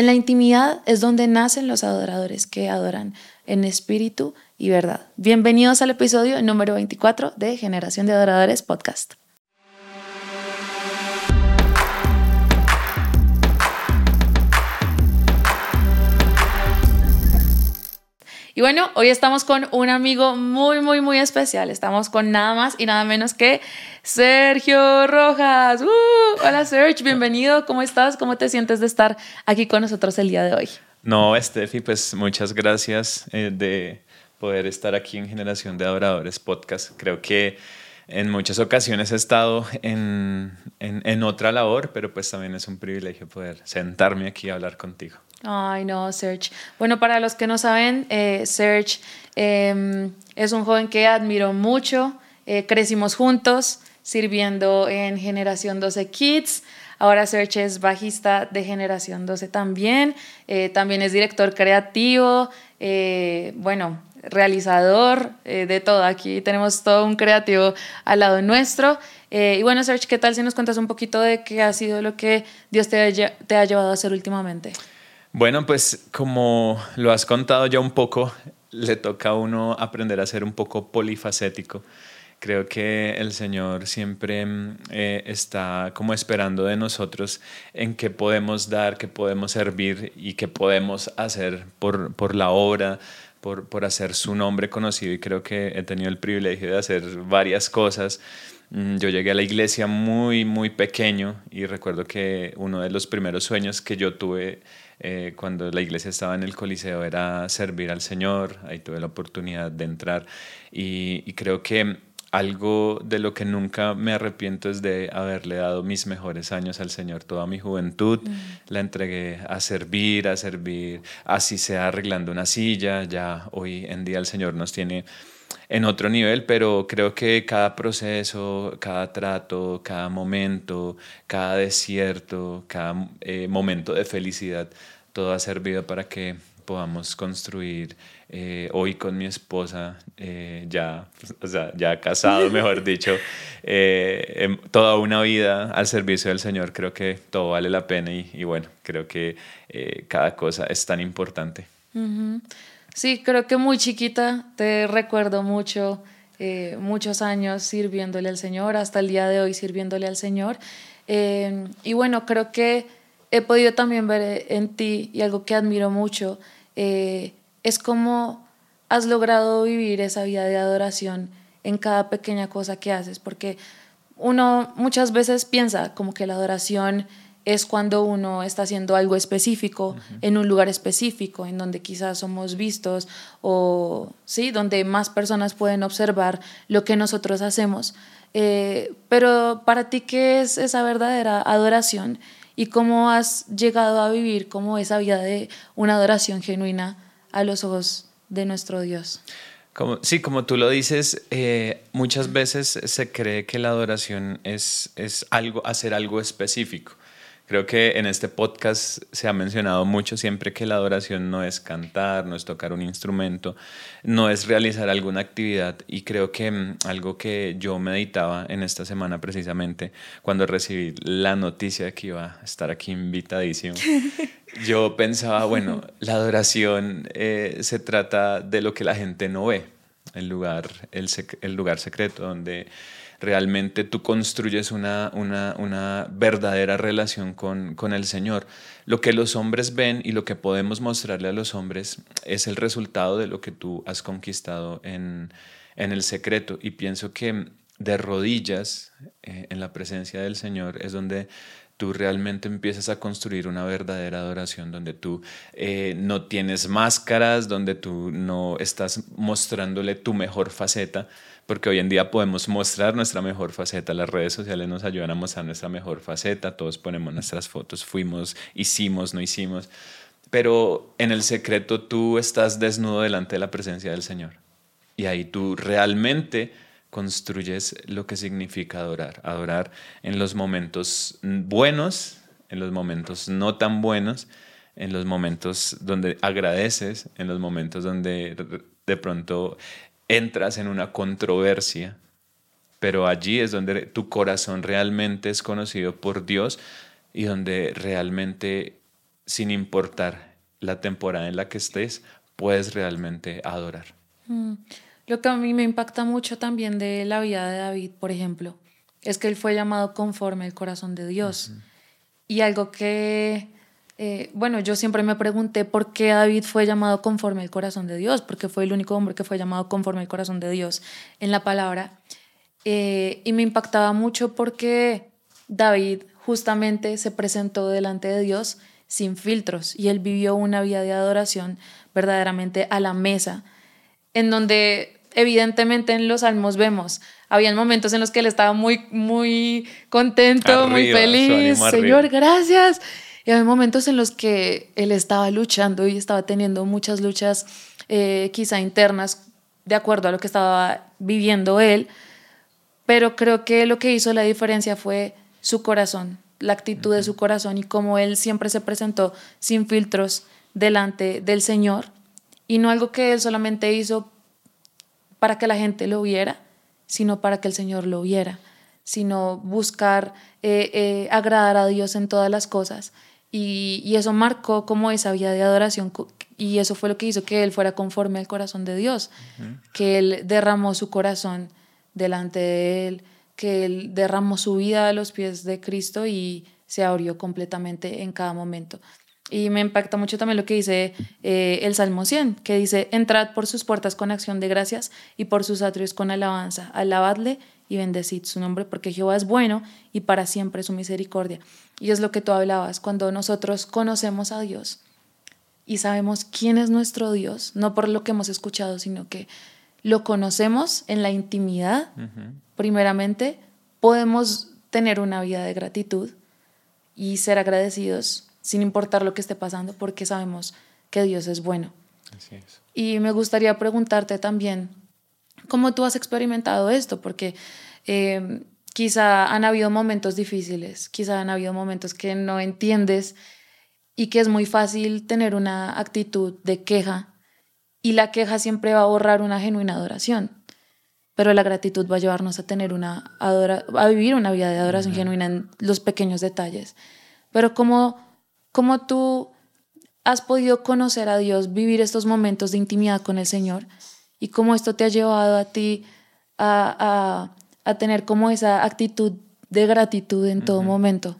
En la intimidad es donde nacen los adoradores que adoran en espíritu y verdad. Bienvenidos al episodio número 24 de Generación de Adoradores Podcast. Y bueno, hoy estamos con un amigo muy, muy, muy especial. Estamos con nada más y nada menos que Sergio Rojas. ¡Uh! Hola Sergio, bienvenido. ¿Cómo estás? ¿Cómo te sientes de estar aquí con nosotros el día de hoy? No, Steffi, pues muchas gracias eh, de poder estar aquí en Generación de Adoradores Podcast. Creo que en muchas ocasiones he estado en, en, en, otra labor, pero pues también es un privilegio poder sentarme aquí a hablar contigo. Ay, no, Serge. Bueno, para los que no saben, eh, Serge em, es un joven que admiro mucho. Eh, crecimos juntos sirviendo en Generación 12 Kids. Ahora Serge es bajista de Generación 12 también. Eh, también es director creativo. Eh, bueno, realizador de todo. Aquí tenemos todo un creativo al lado nuestro. y bueno, Serge, ¿qué tal si nos cuentas un poquito de qué ha sido lo que Dios te, te ha llevado a hacer últimamente? Bueno, pues como lo has contado ya un poco, le toca a uno aprender a ser un poco polifacético. Creo que el Señor siempre mm, eh, está como esperando de nosotros en qué podemos dar, qué podemos servir y qué podemos hacer por, por la obra, por, por hacer su nombre conocido. Y creo que he tenido el privilegio de hacer varias cosas. Mm, yo llegué a la iglesia muy, muy pequeño y recuerdo que uno de los primeros sueños que yo tuve eh, cuando la iglesia estaba en el Coliseo era servir al Señor, ahí tuve la oportunidad de entrar. Y, creo que algo de lo que nunca me arrepiento es de haberle dado mis mejores años al Señor, toda mi juventud. Mm. la entregué a servir, a servir, así sea arreglando una silla, ya hoy en día el Señor nos tiene en otro nivel, pero creo que cada proceso, cada trato, cada momento, cada desierto, cada eh, momento de felicidad, todo ha servido para que podamos construir eh, hoy con mi esposa, eh, ya, o sea, ya casado, mejor dicho, em, toda una vida al servicio del Señor. Creo que todo vale la pena y, y bueno, creo que cada cosa es tan importante. Sí, creo que muy chiquita te recuerdo mucho, eh, muchos años sirviéndole al Señor, hasta el día de hoy sirviéndole al Señor. Eh, y bueno, creo que he podido también ver en ti y algo que admiro mucho, eh, es cómo has logrado vivir esa vida de adoración en cada pequeña cosa que haces, porque uno muchas veces piensa como que la adoración es cuando uno está haciendo algo específico en un lugar específico, en donde quizás somos vistos o sí, donde más personas pueden observar lo que nosotros hacemos. Eh, pero para ti, ¿qué es esa verdadera adoración? ¿Y cómo has llegado a vivir como esa vida de una adoración genuina a los ojos de nuestro Dios? Como, sí, como tú lo dices, eh, muchas veces se cree que la adoración es, es algo, hacer algo específico. Creo que en este podcast se ha mencionado mucho siempre que la adoración no es cantar, no es tocar un instrumento, no es realizar alguna actividad. Y creo que mm, algo que yo meditaba en esta semana precisamente, cuando recibí la noticia de que iba a estar aquí invitadísimo, yo pensaba, bueno, la adoración eh, se trata de lo que la gente no ve, el lugar, el, el lugar secreto donde realmente tú construyes una, una, verdadera relación con, con, el Señor. Lo que los hombres ven y lo que podemos mostrarle a los hombres es el resultado de lo que tú has conquistado en, en el secreto. Y pienso que de rodillas eh, en la presencia del Señor es donde tú realmente empiezas a construir una verdadera adoración donde tú eh, no tienes máscaras, donde tú no estás mostrándole tu mejor faceta, porque hoy en día podemos mostrar nuestra mejor faceta, las redes sociales nos ayudan a mostrar nuestra mejor faceta, todos ponemos nuestras fotos, fuimos, hicimos, no hicimos, pero en el secreto tú estás desnudo delante de la presencia del Señor. Y ahí tú realmente construyes lo que significa adorar, adorar en los momentos buenos, en los momentos no tan buenos, en los momentos donde agradeces, en los momentos donde de pronto entras en una controversia, pero allí es donde tu corazón realmente es conocido por Dios y donde realmente sin importar la temporada en la que estés, puedes realmente adorar. Mm. Lo que a mí me impacta mucho también de la vida de David, por ejemplo, es que él fue llamado conforme al corazón de Dios. Y algo que, eh, bueno, yo siempre me pregunté por qué David fue llamado conforme al corazón de Dios, porque fue el único hombre que fue llamado conforme al corazón de Dios en la palabra. Eh, y me impactaba mucho porque David justamente se presentó delante de Dios sin filtros y él vivió una vida de adoración verdaderamente a la mesa, en donde evidentemente en los salmos vemos, habían momentos en los que él estaba muy, muy contento, muy feliz, Señor, gracias. Y había momentos en los que él estaba luchando y estaba teniendo muchas luchas eh, quizá internas de acuerdo a lo que estaba viviendo él, pero creo que lo que hizo la diferencia fue su corazón, la actitud de su corazón y cómo él siempre se presentó sin filtros delante del Señor y no algo que él solamente hizo para que la gente lo viera, sino para que el Señor lo viera, sino buscar eh, eh, agradar a Dios en todas las cosas. Y, eso marcó como esa vida de adoración y eso fue lo que hizo que él fuera conforme al corazón de Dios, que él derramó su corazón delante de él, que él derramó su vida a los pies de Cristo y se abrió completamente en cada momento. Y me impacta mucho también lo que dice eh, el Salmo 100, que dice, entrad por sus puertas con acción de gracias y por sus atrios con alabanza, alabadle y bendecid su nombre, porque Jehová es bueno y para siempre su misericordia. Y es lo que tú hablabas, cuando nosotros conocemos a Dios y sabemos quién es nuestro Dios, no por lo que hemos escuchado, sino que lo conocemos en la intimidad, primeramente, podemos tener una vida de gratitud y ser agradecidos sin importar lo que esté pasando, porque sabemos que Dios es bueno. Y me gustaría preguntarte también, ¿cómo tú has experimentado esto? Porque eh, quizá han habido momentos difíciles, quizá han habido momentos que no entiendes y que es muy fácil tener una actitud de queja y la queja siempre va a borrar una genuina adoración. Pero la gratitud va a llevarnos a tener una a vivir una vida de adoración genuina en los pequeños detalles. Pero como cómo tú has podido conocer a Dios, vivir estos momentos de intimidad con el Señor y cómo esto te ha llevado a ti a, tener como esa actitud de gratitud en todo momento.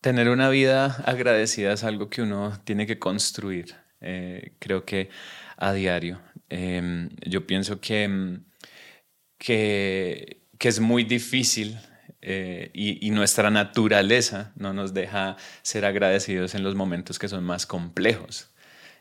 Tener una vida agradecida es algo que uno tiene que construir, eh, creo que a diario. Em, yo pienso que, que, que es muy difícil eh, y, nuestra naturaleza no nos deja ser agradecidos en los momentos que son más complejos.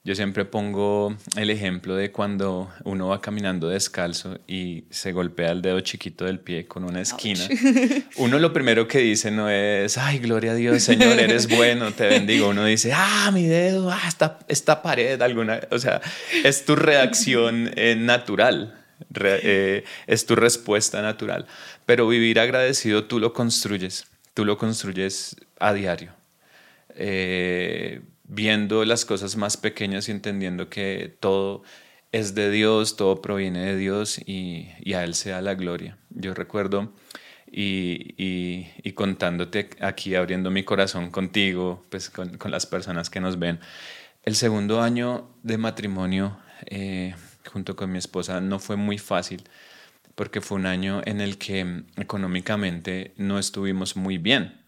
Yo siempre pongo el ejemplo de cuando uno va caminando descalzo y se golpea el dedo chiquito del pie con una esquina. Uno lo primero que dice no es, ay, gloria a Dios, Señor, eres bueno, te bendigo. Uno dice, ah, mi dedo, ah, esta, esta pared, alguna. O sea, es tu reacción eh, natural. Eh, es tu respuesta natural. Pero vivir agradecido tú lo construyes, tú lo construyes a diario, eh, viendo las cosas más pequeñas y entendiendo que todo es de Dios, todo proviene de Dios y, a Él sea la gloria. Yo recuerdo y, contándote aquí, abriendo mi corazón contigo, pues con, las personas que nos ven, el segundo año de matrimonio eh, junto con mi esposa no fue muy fácil porque fue un año en el que económicamente no estuvimos muy bien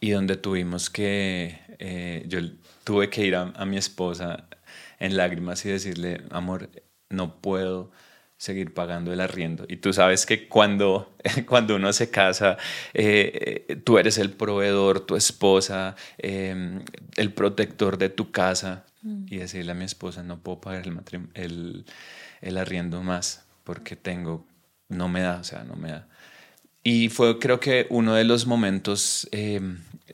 y donde tuvimos que, eh, yo tuve que ir a, mi esposa en lágrimas y decirle, amor, no puedo seguir pagando el arriendo. Y tú sabes que cuando, cuando uno se casa, eh, eh, tú eres el proveedor, tu esposa, em, el protector de tu casa. Mm. Y decirle a mi esposa, no puedo pagar el, el, el arriendo más porque tengo, no me da, o sea, no me da. Y fue creo que uno de los momentos eh,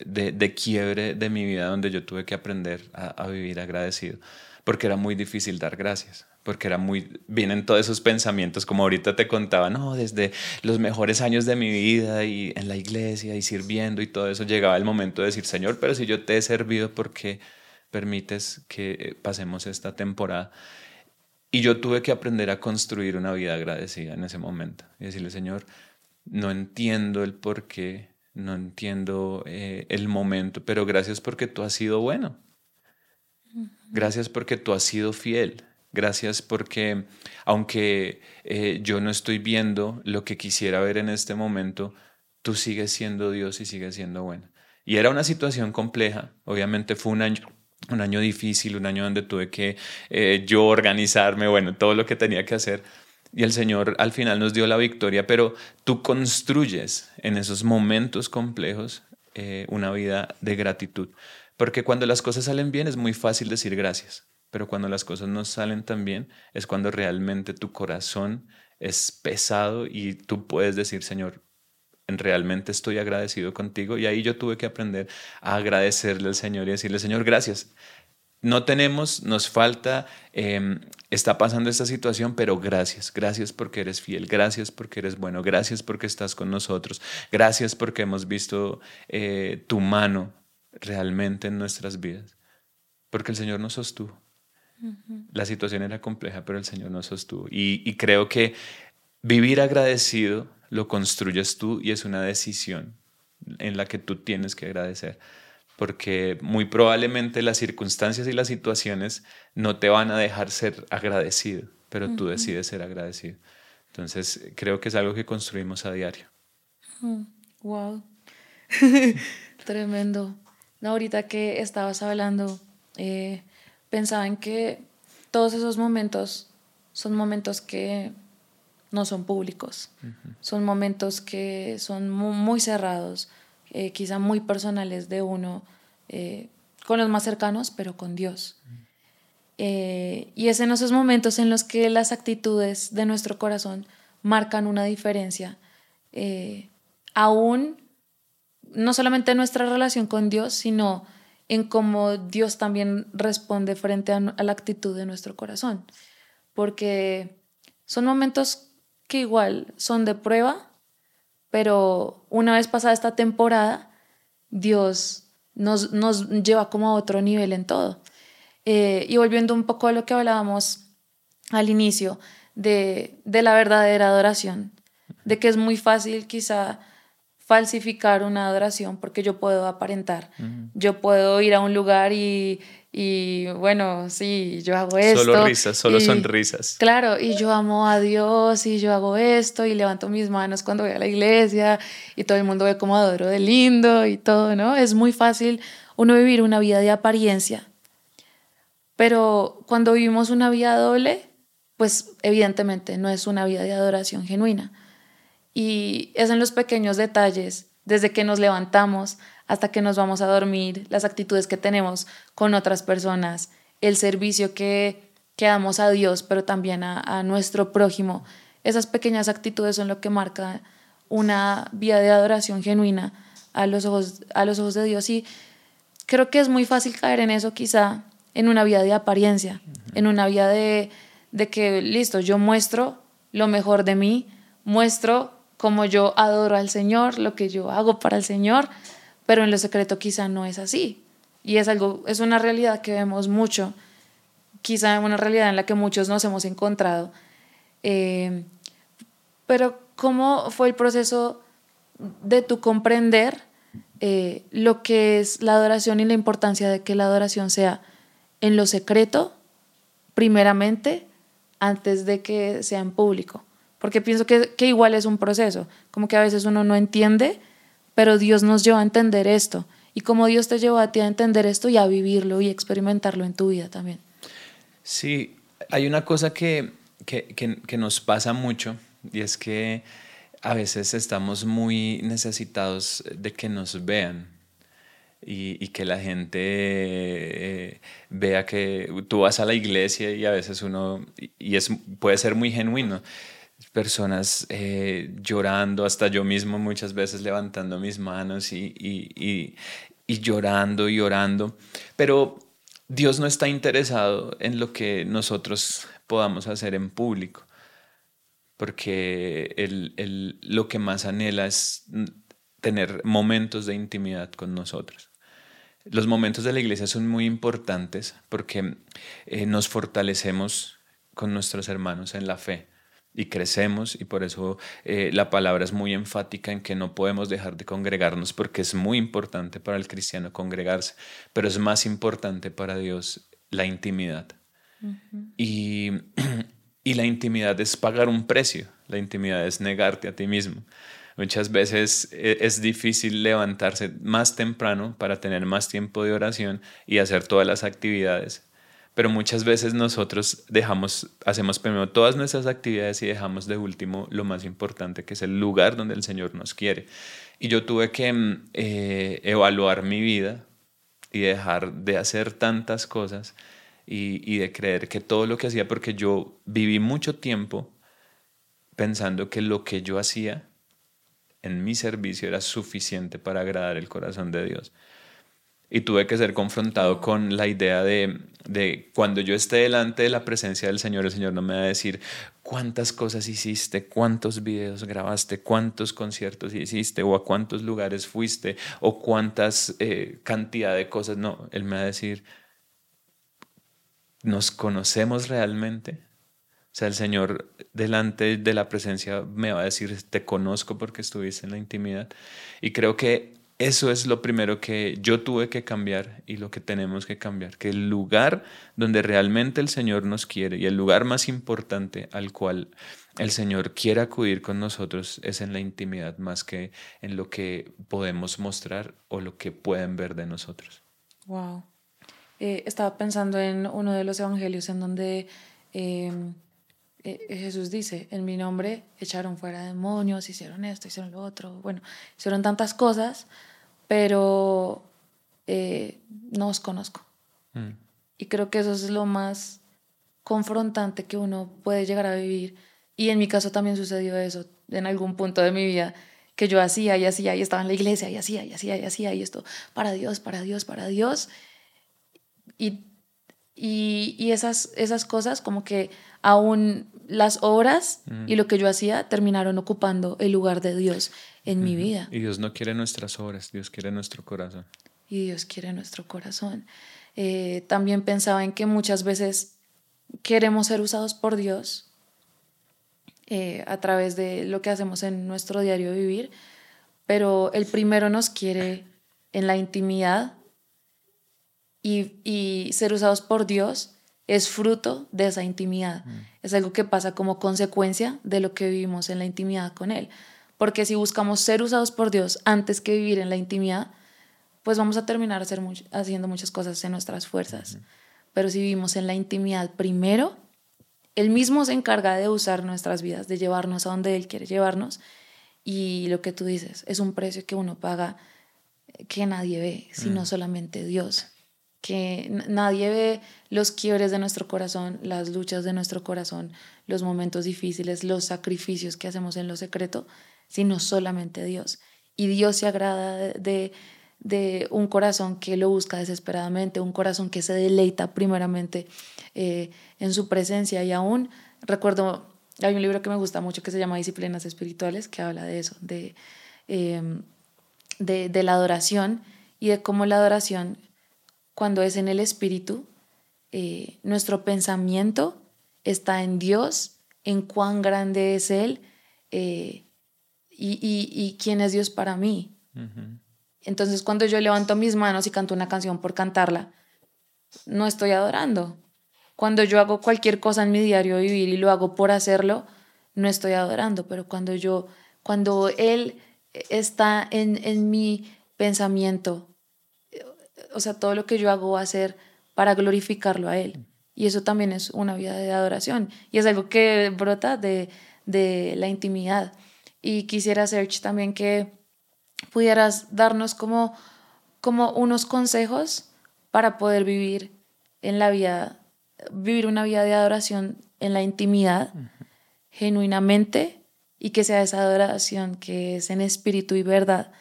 de, quiebre de mi vida donde yo tuve que aprender a, vivir agradecido, porque era muy difícil dar gracias, porque era muy, vienen todos esos pensamientos, como ahorita te contaba, no, desde los mejores años de mi vida y en la iglesia y sirviendo y todo eso, llegaba el momento de decir, Señor, pero si yo te he servido, ¿por qué permites que pasemos esta temporada? Y yo tuve que aprender a construir una vida agradecida en ese momento y decirle, Señor, no entiendo el por qué no entiendo eh, el momento, pero gracias porque tú has sido bueno. Gracias porque tú has sido fiel. Gracias porque aunque eh, yo no estoy viendo lo que quisiera ver en este momento, tú sigues siendo Dios y sigues siendo bueno. Y era una situación compleja, obviamente fue un año, un año difícil, un año donde tuve que eh, yo organizarme, bueno, todo lo que tenía que hacer. Y el Señor al final nos dio la victoria, pero tú construyes en esos momentos complejos eh, una vida de gratitud. Porque cuando las cosas salen bien es muy fácil decir gracias, pero cuando las cosas no salen tan bien es cuando realmente tu corazón es pesado y tú puedes decir, Señor, realmente estoy agradecido contigo. Y ahí yo tuve que aprender a agradecerle al Señor y decirle, Señor, gracias. No tenemos, nos falta, em, está pasando esta situación, pero gracias, gracias porque eres fiel, gracias porque eres bueno, gracias porque estás con nosotros, gracias porque hemos visto eh, tu mano realmente en nuestras vidas, porque el Señor nos sostuvo. La situación era compleja, pero el Señor nos sostuvo. y creo que vivir agradecido lo construyes tú y es una decisión en la que tú tienes que agradecer. Porque muy probablemente las circunstancias y las situaciones no te van a dejar ser agradecido, pero tú decides ser agradecido. Entonces, creo que es algo que construimos a diario. Wow. Tremendo. No, ahorita que estabas hablando, eh, pensaba en que todos esos momentos son momentos que no son públicos. Son momentos que son muy, cerrados, eh, quizá muy personales de uno, eh, con los más cercanos, pero con Dios. Eh, y es en esos momentos en los que las actitudes de nuestro corazón marcan una diferencia, aún no solamente en nuestra relación con Dios, sino en cómo Dios también responde frente a la actitud de nuestro corazón. Porque son momentos que igual son de prueba, pero una vez pasada esta temporada, Dios nos, nos lleva como a otro nivel en todo. Eh, y volviendo un poco a lo que hablábamos al inicio de, de la verdadera adoración, de que es muy fácil quizá falsificar una adoración porque yo puedo aparentar, yo puedo ir a un lugar y, y bueno, sí, yo hago esto. Solo risas, solo sonrisas. Claro, y yo amo a Dios y yo hago esto y levanto mis manos cuando voy a la iglesia y todo el mundo ve como adoro de lindo y todo, ¿no? Es muy fácil uno vivir una vida de apariencia. Pero cuando vivimos una vida doble, pues evidentemente no es una vida de adoración genuina. Y es en los pequeños detalles, desde que nos levantamos hasta que nos vamos a dormir, las actitudes que tenemos con otras personas, el servicio que, que damos a Dios, pero también a, nuestro prójimo. Esas pequeñas actitudes son lo que marca una vida de adoración genuina a los ojos, a los ojos de Dios. Y creo que es muy fácil caer en eso quizá en una vida de apariencia, en una vida de, de que, listo, yo muestro lo mejor de mí, muestro cómo yo adoro al Señor, lo que yo hago para el Señor, pero en lo secreto quizá no es así. Y es algo, es una realidad que vemos mucho, quizá una realidad en la que muchos nos hemos encontrado. Eh, pero ¿cómo fue el proceso de tu comprender eh, lo que es la adoración y la importancia de que la adoración sea en lo secreto, primeramente, antes de que sea en público? Porque pienso que, que igual es un proceso, como que a veces uno no entiende pero Dios nos lleva a entender esto. Y como Dios te llevó a ti a entender esto y a vivirlo y experimentarlo en tu vida también. Sí, hay una cosa que, que, que, nos pasa mucho y es que a veces estamos muy necesitados de que nos vean. Y, y, que la gente eh, vea que tú vas a la iglesia y a veces uno, y es, puede ser muy genuino, personas eh, llorando, hasta yo mismo muchas veces levantando mis manos y, y, y, llorando y orando. Pero Dios no está interesado en lo que nosotros podamos hacer en público, porque lo que más anhela es tener momentos de intimidad con nosotros. Los momentos de la iglesia son muy importantes porque eh, nos fortalecemos con nuestros hermanos en la fe y crecemos y por eso eh, la palabra es muy enfática en que no podemos dejar de congregarnos porque es muy importante para el cristiano congregarse, pero es más importante para Dios la intimidad. y, y la intimidad es pagar un precio, la intimidad es negarte a ti mismo. Muchas veces eh, es difícil levantarse más temprano para tener más tiempo de oración y hacer todas las actividades pero muchas veces nosotros dejamos, hacemos primero todas nuestras actividades y dejamos de último lo más importante, que es el lugar donde el Señor nos quiere. Y yo tuve que mm, eh, evaluar mi vida y dejar de hacer tantas cosas y, y de creer que todo lo que hacía, porque yo viví mucho tiempo pensando que lo que yo hacía en mi servicio era suficiente para agradar el corazón de Dios y tuve que ser confrontado con la idea de, de, cuando yo esté delante de la presencia del Señor, el Señor no me va a decir cuántas cosas hiciste, cuántos videos grabaste, cuántos conciertos hiciste o a cuántos lugares fuiste o cuántas eh, cantidad de cosas. No, Él me va a decir, ¿nos conocemos realmente? O sea, el Señor delante de la presencia me va a decir, te conozco porque estuviste en la intimidad. Y creo que eso es lo primero que yo tuve que cambiar y lo que tenemos que cambiar, que el lugar donde realmente el Señor nos quiere y el lugar más importante al cual el Señor quiere acudir con nosotros es en la intimidad más que en lo que podemos mostrar o lo que pueden ver de nosotros. Wow. Eh, estaba pensando en uno de los evangelios en donde em, eh, Jesús dice, en mi nombre echaron fuera demonios, hicieron esto, hicieron lo otro, bueno, hicieron tantas cosas, pero eh, no os conozco. Mm. Y creo que eso es lo más confrontante que uno puede llegar a vivir. Y en mi caso también sucedió eso en algún punto de mi vida, que yo hacía y hacía y estaba en la iglesia y hacía y hacía y hacía y esto, para Dios, para Dios, para Dios. Y, y, y esas, esas cosas como que aún las obras y lo que yo hacía terminaron ocupando el lugar de Dios en mi vida. Y Dios no quiere nuestras obras, Dios quiere nuestro corazón. Y Dios quiere nuestro corazón. Eh, también pensaba en que muchas veces queremos ser usados por Dios eh, a través de lo que hacemos en nuestro diario vivir, pero el primero nos quiere en la intimidad y, y ser usados por Dios es fruto de esa intimidad. Mm. Es algo que pasa como consecuencia de lo que vivimos en la intimidad con Él. Porque si buscamos ser usados por Dios antes que vivir en la intimidad, pues vamos a terminar hacer haciendo muchas cosas en nuestras fuerzas. Pero si vivimos en la intimidad primero, Él mismo se encarga de usar nuestras vidas, de llevarnos a donde Él quiere llevarnos. Y lo que tú dices, es un precio que uno paga que nadie ve, sino mm. solamente Dios que nadie ve los quiebres de nuestro corazón, las luchas de nuestro corazón, los momentos difíciles, los sacrificios que hacemos en lo secreto, sino solamente Dios. Y Dios se agrada de, de un corazón que lo busca desesperadamente, un corazón que se deleita primeramente eh, en su presencia. Y aún recuerdo, hay un libro que me gusta mucho que se llama Disciplinas Espirituales, que habla de eso, de, em, de, de la adoración y de cómo la adoración cuando es en el Espíritu, eh, nuestro pensamiento está en Dios, en cuán grande es Él eh, y, quién es Dios para mí. Entonces cuando yo levanto mis manos y canto una canción por cantarla, no estoy adorando. Cuando yo hago cualquier cosa en mi diario vivir y lo hago por hacerlo, no estoy adorando, pero cuando yo, cuando Él está en, en mi pensamiento, o sea, todo lo que yo hago va a ser para glorificarlo a Él. Y eso también es una vida de adoración. Y es algo que brota de, de la intimidad. Y quisiera, Serge, también que pudieras darnos como, como unos consejos para poder vivir en la vida, vivir una vida de adoración en la intimidad, genuinamente, y que sea esa adoración que es en espíritu y verdad,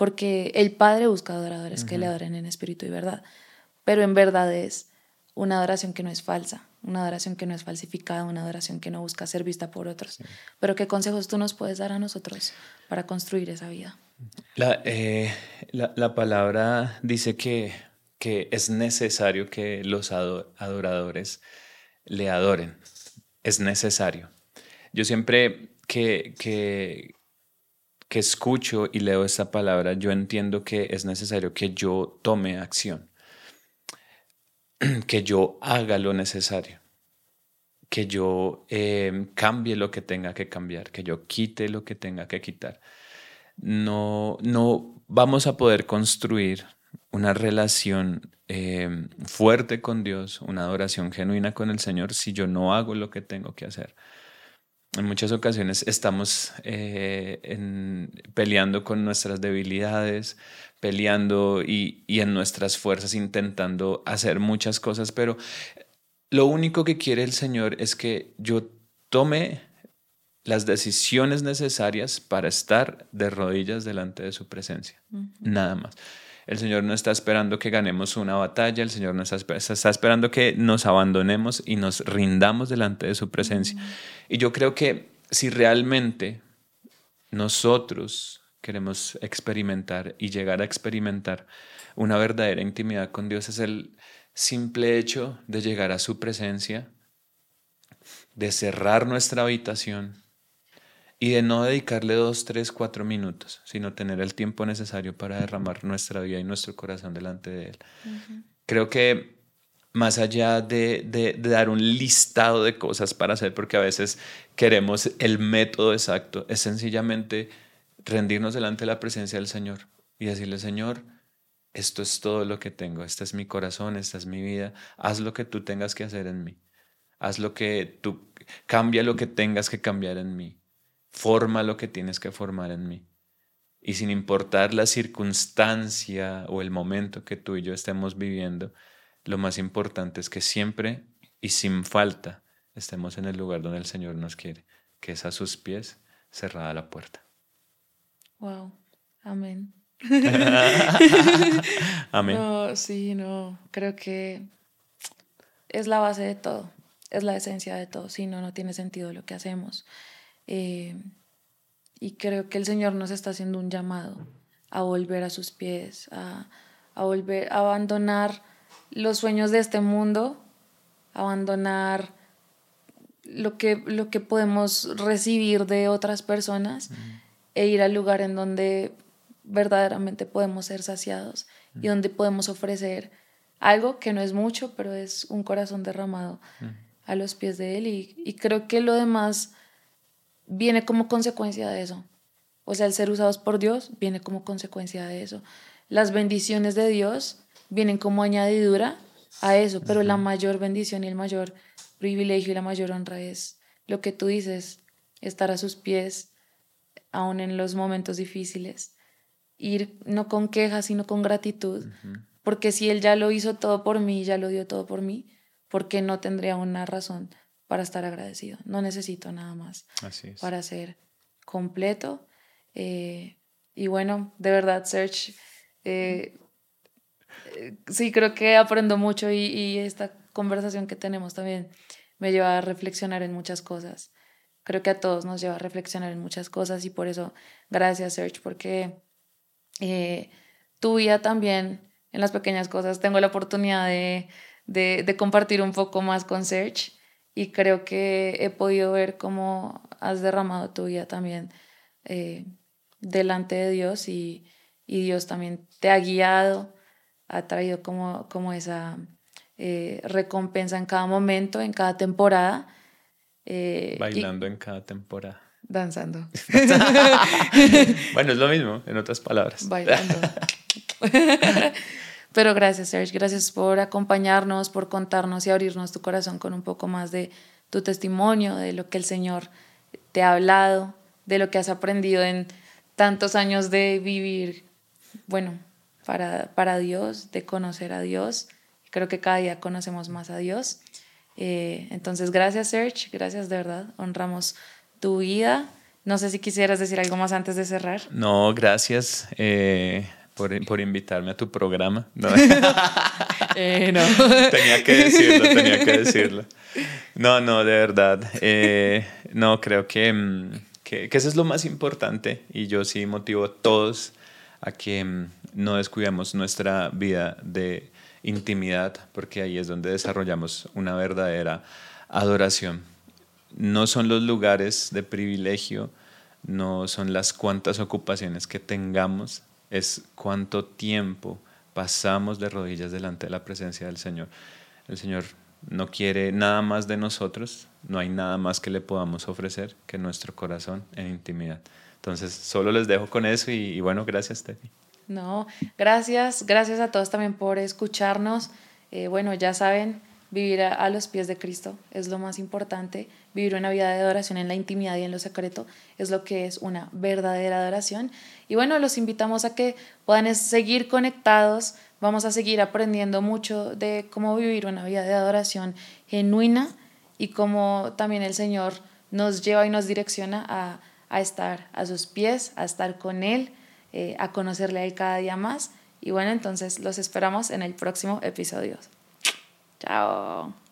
porque el Padre busca adoradores que le adoren en espíritu y verdad, pero en verdad es una adoración que no es falsa, una adoración que no es falsificada, una adoración que no busca ser vista por otros. Pero ¿qué consejos tú nos puedes dar a nosotros para construir esa vida? La, eh, la, palabra dice que, que es necesario que los adoradores le adoren. Es necesario. yo siempre que, que, que escucho y leo esta palabra, yo entiendo que es necesario que yo tome acción, que yo haga lo necesario, que yo em, cambie lo que tenga que cambiar, que yo quite lo que tenga que quitar. No, no vamos a poder construir una relación em, fuerte con Dios, una adoración genuina con el Señor si yo no hago lo que tengo que hacer en muchas ocasiones estamos eh, peleando con nuestras debilidades, peleando y, en nuestras fuerzas intentando hacer muchas cosas, pero lo único que quiere el Señor es que yo tome las decisiones necesarias para estar de rodillas delante de su presencia. Nada más. El Señor no está esperando que ganemos una batalla, el Señor no está, está esperando que nos abandonemos y nos rindamos delante de su presencia. Y yo creo que si realmente nosotros queremos experimentar y llegar a experimentar una verdadera intimidad con Dios, es el simple hecho de llegar a su presencia, de cerrar nuestra habitación y de no dedicarle dos, tres, cuatro minutos, sino tener el tiempo necesario para derramar nuestra vida y nuestro corazón delante de Él. Creo que más allá de, de, dar un listado de cosas para hacer, porque a veces queremos el método exacto, es sencillamente rendirnos delante de la presencia del Señor y decirle, Señor, esto es todo lo que tengo, este es mi corazón, esta es mi vida, haz lo que tú tengas que hacer en mí, haz lo que tú, cambia lo que tengas que cambiar en mí forma lo que tienes que formar en mí. Y sin importar la circunstancia o el momento que tú y yo estemos viviendo, lo más importante es que siempre y sin falta estemos en el lugar donde el Señor nos quiere, que es a sus pies cerrada la puerta. Wow, amén. amén. No, sí, no, creo que es la base de todo, es la esencia de todo, si no, no tiene sentido lo que hacemos. Eh, y creo que el Señor nos está haciendo un llamado a volver a sus pies, a, a volver a abandonar los sueños de este mundo, abandonar lo que, lo que podemos recibir de otras personas e ir al lugar en donde verdaderamente podemos ser saciados y donde podemos ofrecer algo que no es mucho, pero es un corazón derramado a los pies de Él. Y, y creo que lo demás viene como consecuencia de eso. O sea, el ser usados por Dios viene como consecuencia de eso. Las bendiciones de Dios vienen como añadidura a eso, pero la mayor bendición y el mayor privilegio y la mayor honra es lo que tú dices, estar a sus pies, aún en los momentos difíciles, ir no con quejas, sino con gratitud, porque si Él ya lo hizo todo por mí, ya lo dio todo por mí, ¿por qué no tendría una razón para estar agradecido. No necesito nada más para ser completo. Eh, y bueno, de verdad, Search, eh, eh, sí creo que aprendo mucho y, y, esta conversación que tenemos también me lleva a reflexionar en muchas cosas. Creo que a todos nos lleva a reflexionar en muchas cosas y por eso, gracias, Search, porque tu vida también, en las pequeñas cosas, tengo la oportunidad de, de, de compartir un poco más con Search y creo que he podido ver cómo has derramado tu vida también eh, delante de Dios y, y, Dios también te ha guiado, ha traído como, como esa eh, recompensa en cada momento, en cada temporada. Eh, Bailando en cada temporada. Danzando. bueno, es lo mismo, en otras palabras. Bailando. Pero gracias, Serge, gracias por acompañarnos, por contarnos y abrirnos tu corazón con un poco más de tu testimonio, de lo que el Señor te ha hablado, de lo que has aprendido en tantos años de vivir, bueno, para, para Dios, de conocer a Dios. Creo que cada día conocemos más a Dios. Eh, entonces, gracias, Serge, gracias de verdad, honramos tu vida. No sé si quisieras decir algo más antes de cerrar. No, gracias. Eh, por, por invitarme a tu programa. No. eh, no. tenía que decirlo, tenía que decirlo. No, no, de verdad. Eh, no, creo que, mm, que, que, eso es lo más importante y yo sí motivo a todos a que mm, no descuidemos nuestra vida de intimidad porque ahí es donde desarrollamos una verdadera adoración. no son los lugares de privilegio, no son las cuantas ocupaciones que tengamos, es cuánto tiempo pasamos de rodillas delante de la presencia del Señor. El Señor no quiere nada más de nosotros, no hay nada más que le podamos ofrecer que nuestro corazón en intimidad. Entonces, solo les dejo con eso y, bueno, gracias, Steffi. No, gracias, gracias a todos también por escucharnos. Eh, bueno, ya saben, vivir a, los pies de Cristo es lo más importante. Vivir una vida de adoración en la intimidad y en lo secreto es lo que es una verdadera adoración. Y bueno, los invitamos a que puedan seguir conectados. Vamos a seguir aprendiendo mucho de cómo vivir una vida de adoración genuina y cómo también el Señor nos lleva y nos direcciona a, estar a sus pies, a estar con Él, eh, a conocerle a Él cada día más. Y bueno, entonces los esperamos en el próximo episodio. 再见。